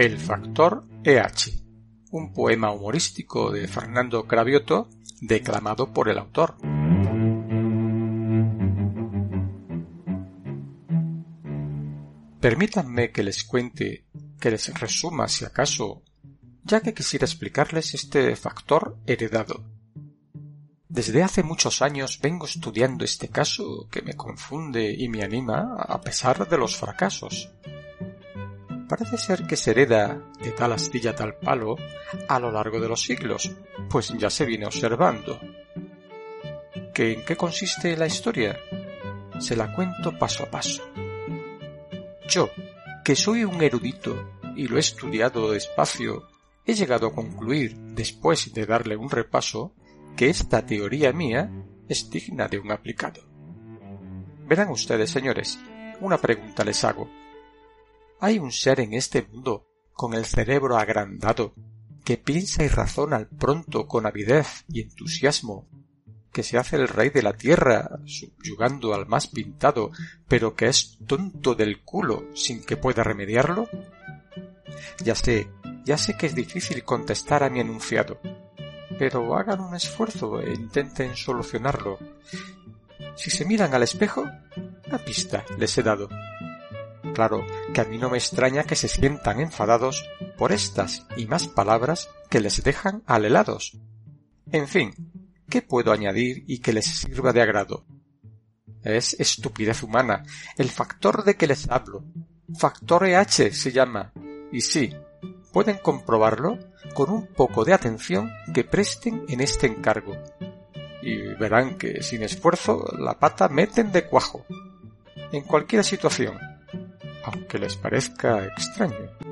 El factor EH, un poema humorístico de Fernando Cravioto declamado por el autor. Permítanme que les cuente, que les resuma si acaso, ya que quisiera explicarles este factor heredado. Desde hace muchos años vengo estudiando este caso que me confunde y me anima a pesar de los fracasos parece ser que se hereda de tal astilla tal palo a lo largo de los siglos, pues ya se viene observando. ¿Que ¿En qué consiste la historia? Se la cuento paso a paso. Yo, que soy un erudito y lo he estudiado despacio, he llegado a concluir, después de darle un repaso, que esta teoría mía es digna de un aplicado. Verán ustedes, señores, una pregunta les hago. Hay un ser en este mundo con el cerebro agrandado, que piensa y razona al pronto con avidez y entusiasmo, que se hace el rey de la tierra, subyugando al más pintado, pero que es tonto del culo sin que pueda remediarlo? Ya sé, ya sé que es difícil contestar a mi enunciado, pero hagan un esfuerzo e intenten solucionarlo. Si se miran al espejo, la pista les he dado. Claro que a mí no me extraña que se sientan enfadados por estas y más palabras que les dejan alelados. En fin, ¿qué puedo añadir y que les sirva de agrado? Es estupidez humana, el factor de que les hablo. Factor EH se llama. Y sí, pueden comprobarlo con un poco de atención que presten en este encargo. Y verán que sin esfuerzo la pata meten de cuajo. En cualquier situación, aunque les parezca extraño.